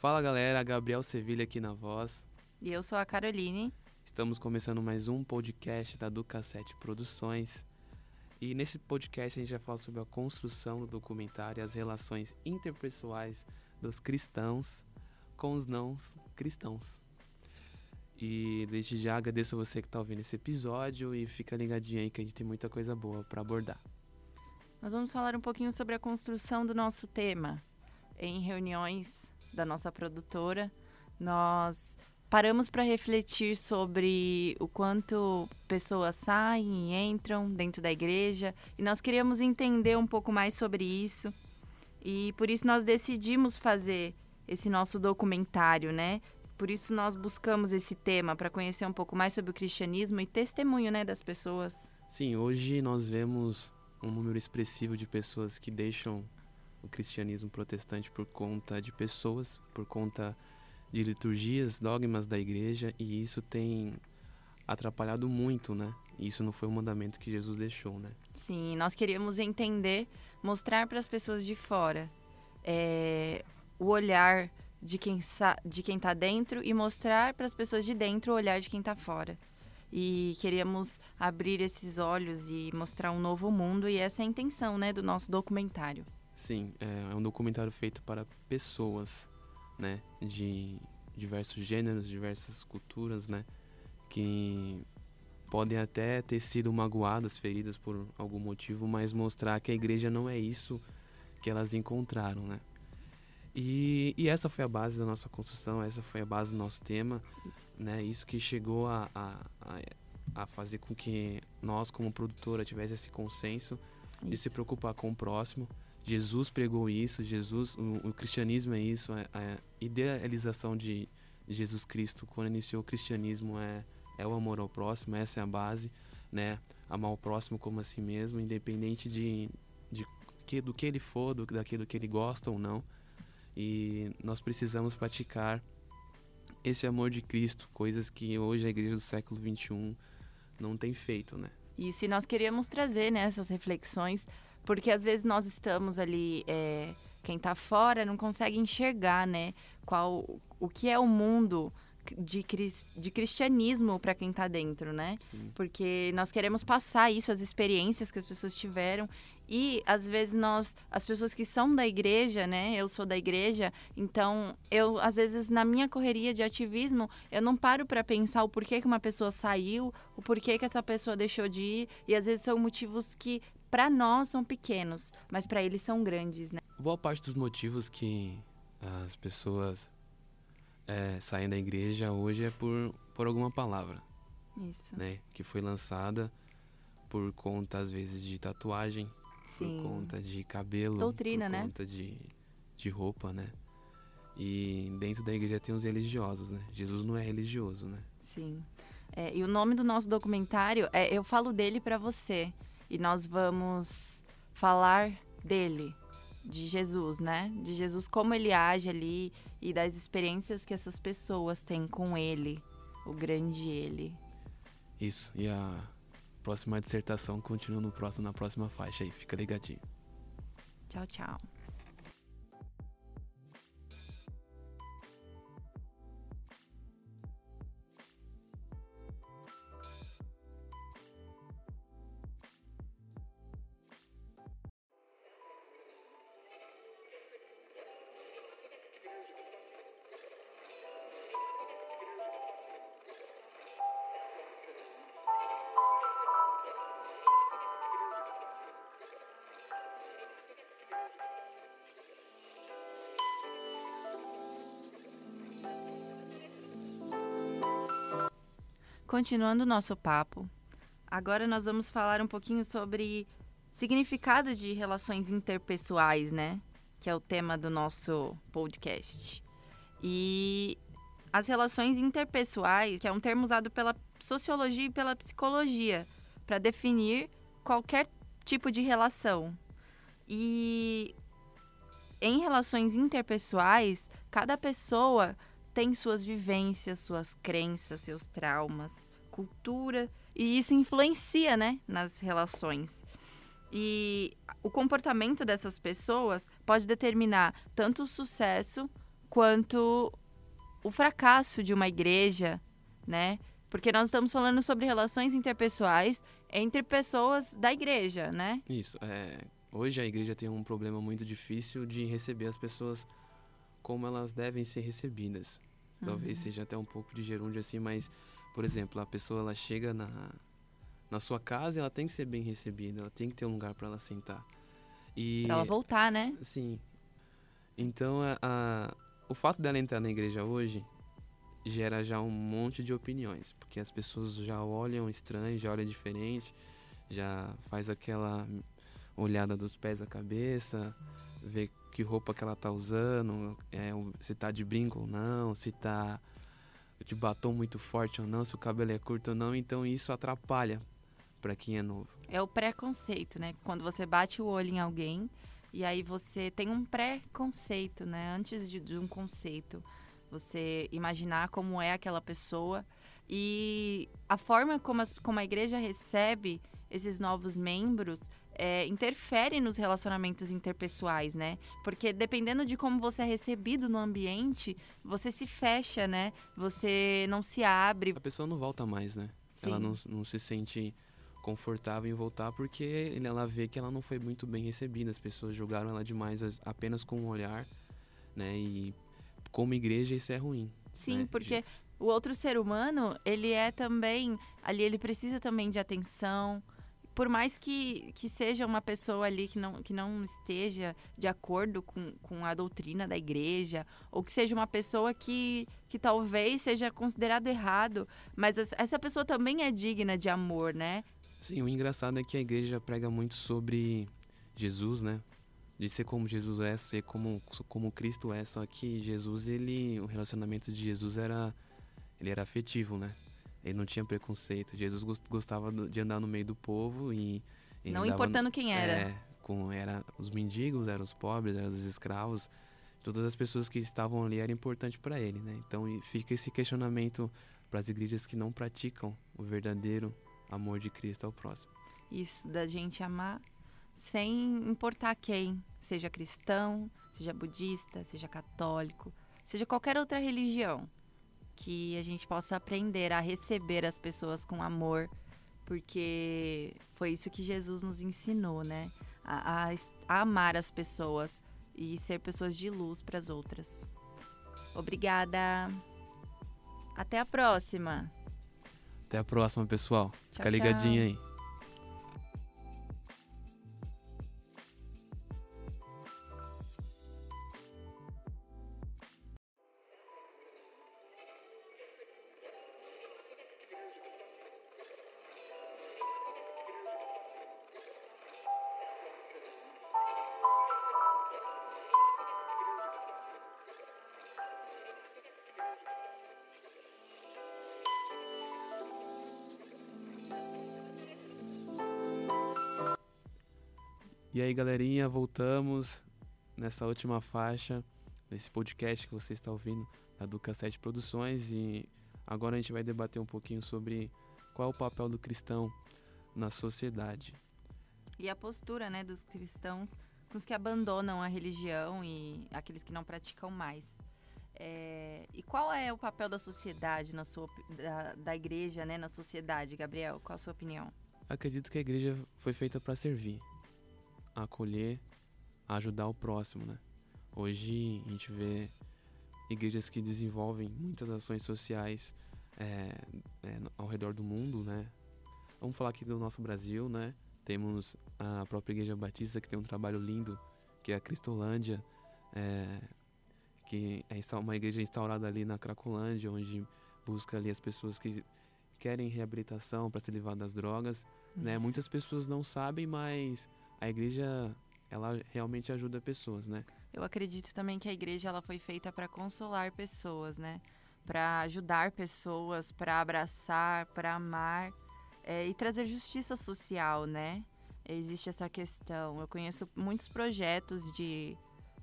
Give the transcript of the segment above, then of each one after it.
Fala galera, Gabriel Sevilha aqui na voz. E eu sou a Caroline. Estamos começando mais um podcast da Ducassete Produções. E nesse podcast a gente vai falar sobre a construção do documentário e as relações interpessoais dos cristãos com os não cristãos. E desde já agradeço a você que está ouvindo esse episódio e fica ligadinho aí que a gente tem muita coisa boa para abordar. Nós vamos falar um pouquinho sobre a construção do nosso tema. Em reuniões da nossa produtora, nós paramos para refletir sobre o quanto pessoas saem e entram dentro da igreja e nós queríamos entender um pouco mais sobre isso. E por isso nós decidimos fazer esse nosso documentário, né? Por isso nós buscamos esse tema para conhecer um pouco mais sobre o cristianismo e testemunho, né, das pessoas. Sim, hoje nós vemos um número expressivo de pessoas que deixam o cristianismo protestante por conta de pessoas, por conta de liturgias, dogmas da igreja, e isso tem atrapalhado muito, né? Isso não foi o mandamento que Jesus deixou, né? Sim, nós queríamos entender, mostrar para as pessoas de fora é, o olhar de quem de quem está dentro e mostrar para as pessoas de dentro o olhar de quem está fora. E queríamos abrir esses olhos e mostrar um novo mundo e essa é a intenção, né, do nosso documentário. Sim, é, é um documentário feito para pessoas, né, de diversos gêneros, diversas culturas, né, que podem até ter sido magoadas, feridas por algum motivo, mas mostrar que a igreja não é isso que elas encontraram, né? E, e, essa foi a base da nossa construção, essa foi a base do nosso tema, né? Isso que chegou a, a, a, fazer com que nós, como produtora, tivesse esse consenso isso. de se preocupar com o próximo. Jesus pregou isso, Jesus, o, o cristianismo é isso, a, a idealização de Jesus Cristo quando iniciou o cristianismo é, é o amor ao próximo, essa é a base, né? Amar o próximo como a si mesmo, independente de, de que, do que ele for, do, daquilo que ele gosta ou não. E nós precisamos praticar esse amor de Cristo, coisas que hoje a igreja do século 21 não tem feito, né? E se nós queríamos trazer né, essas reflexões, porque às vezes nós estamos ali, é, quem está fora não consegue enxergar, né, qual o que é o mundo de, de cristianismo para quem está dentro, né? Sim. Porque nós queremos passar isso, as experiências que as pessoas tiveram e às vezes nós, as pessoas que são da igreja, né? Eu sou da igreja, então eu às vezes na minha correria de ativismo, eu não paro para pensar o porquê que uma pessoa saiu, o porquê que essa pessoa deixou de ir, e às vezes são motivos que para nós são pequenos, mas para eles são grandes, né? Boa parte dos motivos que as pessoas é, saem da igreja hoje é por, por alguma palavra. Isso. Né? Que foi lançada por conta, às vezes, de tatuagem, Sim. por conta de cabelo, Doutrina, por né? conta de, de roupa, né? E dentro da igreja tem os religiosos, né? Jesus não é religioso, né? Sim. É, e o nome do nosso documentário é Eu Falo Dele para Você. E nós vamos falar dele, de Jesus, né? De Jesus, como ele age ali e das experiências que essas pessoas têm com ele, o grande ele. Isso. E a próxima dissertação continua no próximo, na próxima faixa aí. Fica ligadinho. Tchau, tchau. Continuando o nosso papo, agora nós vamos falar um pouquinho sobre significado de relações interpessoais, né? Que é o tema do nosso podcast. E as relações interpessoais, que é um termo usado pela sociologia e pela psicologia para definir qualquer tipo de relação. E em relações interpessoais, cada pessoa tem suas vivências, suas crenças, seus traumas, cultura, e isso influencia, né, nas relações. E o comportamento dessas pessoas pode determinar tanto o sucesso quanto o fracasso de uma igreja, né? Porque nós estamos falando sobre relações interpessoais entre pessoas da igreja, né? Isso. É, hoje a igreja tem um problema muito difícil de receber as pessoas como elas devem ser recebidas. Talvez Uhum. seja até um pouco de gerúndio assim, mas, por exemplo, a pessoa ela chega na, na sua casa e ela tem que ser bem recebida, ela tem que ter um lugar para ela sentar. E Pra ela voltar, né? Sim. Então, a, a- o fato dela entrar na igreja hoje gera já um monte de opiniões, porque as pessoas já olham estranho, já olham diferente, já faz aquela olhada dos pés à cabeça, vê que roupa que ela tá usando, é, se tá de brinco ou não, se tá de batom muito forte ou não, se o cabelo é curto ou não, então isso atrapalha para quem é novo. É o preconceito, né? Quando você bate o olho em alguém e aí você tem um preconceito, né? Antes de, de um conceito. Você imaginar como é aquela pessoa e a forma como, as- como a igreja recebe esses novos membros é, interfere nos relacionamentos interpessoais, né? Porque dependendo de como você é recebido no ambiente, você se fecha, né? Você não se abre. A pessoa não volta mais, né? Ela Sim. não, não se sente confortável em voltar porque ela vê que ela não foi muito bem recebida. As pessoas julgaram ela demais as- apenas com um olhar, né? E como igreja isso é ruim. Sim, né? porque o outro ser humano, ele é também. Ali, ele precisa também de atenção. Por mais que, que seja uma pessoa ali que não, que não esteja de acordo com, com a doutrina da igreja, ou que seja uma pessoa que, que talvez seja considerado errado, mas es- essa pessoa também é digna de amor, né? Sim, o engraçado é que a igreja prega muito sobre Jesus, né? De ser como Jesus é, ser como, como Cristo é. Só que Jesus, ele, o relacionamento de Jesus era, ele era afetivo, né? Ele não tinha preconceito. Jesus gos- gostava de andar no meio do povo e ele não importando quem era. É, com, era os mendigos, eram os pobres, eram os escravos. Todas as pessoas que estavam ali eram importantes para ele, né? Então e fica esse questionamento para as igrejas que não praticam o verdadeiro amor de Cristo ao próximo. Isso, da gente amar sem importar quem, seja cristão, seja budista, seja católico, seja qualquer outra religião, que a gente possa aprender a receber as pessoas com amor, porque foi isso que Jesus nos ensinou, né? A, a a amar as pessoas e ser pessoas de luz para as outras. Obrigada. Até a próxima. Até a próxima, pessoal. Fica tchau. ligadinho aí. E aí, galerinha, voltamos nessa última faixa desse podcast que você está ouvindo da Duca 7 Produções e agora a gente vai debater um pouquinho sobre qual é o papel do cristão na sociedade. E a postura, né, dos cristãos com os que abandonam a religião e aqueles que não praticam mais. É, e qual é o papel da sociedade, na sua, da, da igreja, né, na sociedade, Gabriel? Qual a sua opinião? Acredito que a igreja foi feita para servir, a acolher, a ajudar o próximo, né? Hoje a gente vê igrejas que desenvolvem muitas ações sociais é, é, ao redor do mundo, né? Vamos falar aqui do nosso Brasil, né? Temos a própria Igreja Batista que tem um trabalho lindo, que é a Cristolândia, é, que é uma igreja instaurada ali na Cracolândia, onde busca ali as pessoas que querem reabilitação para se livrar das drogas né? Muitas pessoas não sabem, mas a igreja ela realmente ajuda pessoas, né? Eu acredito também que a igreja ela foi feita para consolar pessoas, né? Para ajudar pessoas, para abraçar, para amar é, e trazer justiça social, né? Existe essa questão. Eu conheço muitos projetos de,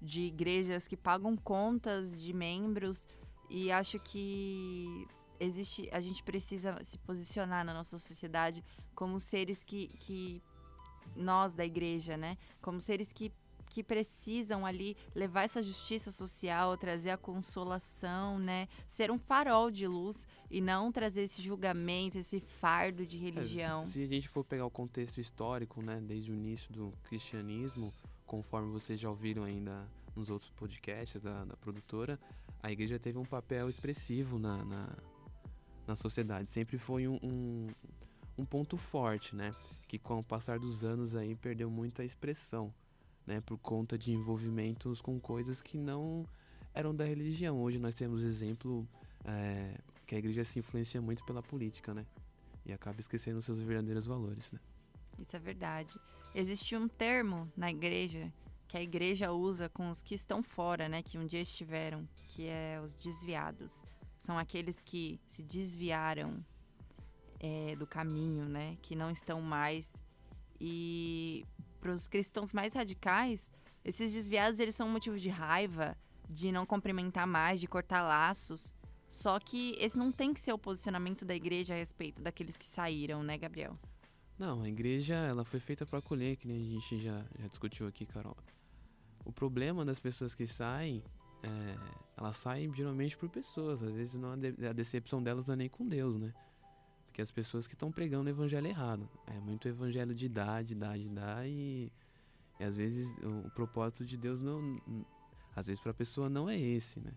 de igrejas que pagam contas de membros e acho que existe a gente precisa se posicionar na nossa sociedade como seres que, que nós da igreja, né? Como seres que que precisam ali levar essa justiça social, trazer a consolação, né? Ser um farol de luz e não trazer esse julgamento, esse fardo de religião. É, se, se, a gente for pegar o contexto histórico, né, desde o início do cristianismo, conforme vocês já ouviram ainda nos outros podcasts da, da produtora, a igreja teve um papel expressivo na, na, na sociedade. Sempre foi um, um, um ponto forte, né? Que com o passar dos anos aí perdeu muita expressão né, por conta de envolvimentos com coisas que não eram da religião. Hoje nós temos exemplo é, que a igreja se influencia muito pela política, né? E acaba esquecendo seus verdadeiros valores, né? Isso é verdade. Existe um termo na igreja que a igreja usa com os que estão fora, né? Que um dia estiveram, que é os desviados. São aqueles que se desviaram é, do caminho, né? Que não estão mais. E para os cristãos mais radicais, esses desviados eles são motivo de raiva, de não cumprimentar mais, de cortar laços. Só que esse não tem que ser o posicionamento da igreja a respeito daqueles que saíram, né, Gabriel? Não, a igreja ela foi feita para acolher, que nem a gente já, já discutiu aqui, Carol. O problema das pessoas que saem, é, elas saem geralmente por pessoas. Às vezes não, a decepção delas não é nem com Deus, né? Porque as pessoas que estão pregando o evangelho errado. É muito evangelho de dar, de dar, de dar e, e às vezes o, propósito de Deus não. Às vezes para a pessoa não é esse, né?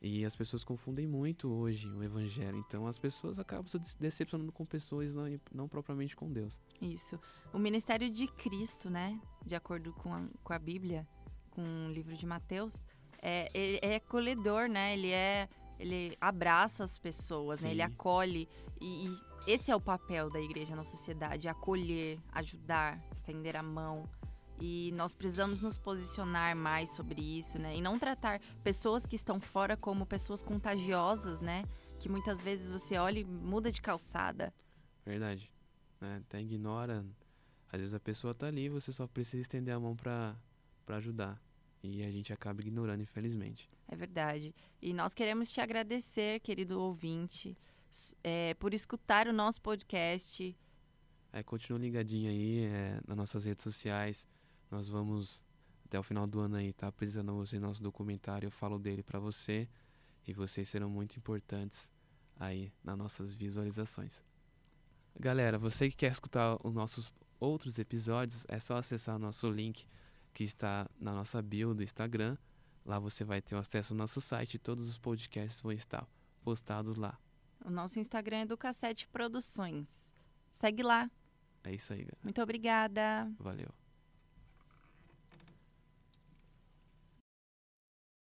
E as pessoas confundem muito hoje o evangelho. Então as pessoas acabam se decepcionando com pessoas, não, não propriamente com Deus. Isso. O ministério de Cristo, né? De acordo com a, com a Bíblia, com o livro de Mateus, é, ele é acolhedor, né? Ele é ele abraça as pessoas, né? ele acolhe. E, e, esse é o papel da igreja na sociedade: acolher, ajudar, estender a mão. E nós precisamos nos posicionar mais sobre isso, né? E não tratar pessoas que estão fora como pessoas contagiosas, né? Que muitas vezes você olha e muda de calçada. Verdade. É, até ignora. Às vezes a pessoa tá ali, você só precisa estender a mão para ajudar. E a gente acaba ignorando, infelizmente. É verdade. E nós queremos te agradecer, querido ouvinte, é, por escutar o nosso podcast. É, continua ligadinho aí é, nas nossas redes sociais. Nós vamos, até o final do ano aí, tá apresentando você nosso documentário. Eu falo dele para você. E vocês serão muito importantes aí nas nossas visualizações. Galera, você que quer escutar os nossos outros episódios, é só acessar o nosso link que está na nossa bio do Instagram. Lá você vai ter acesso ao nosso site e todos os podcasts vão estar postados lá. O nosso Instagram é do Cassete Produções. Segue lá. É isso aí, galera. Muito obrigada. Valeu.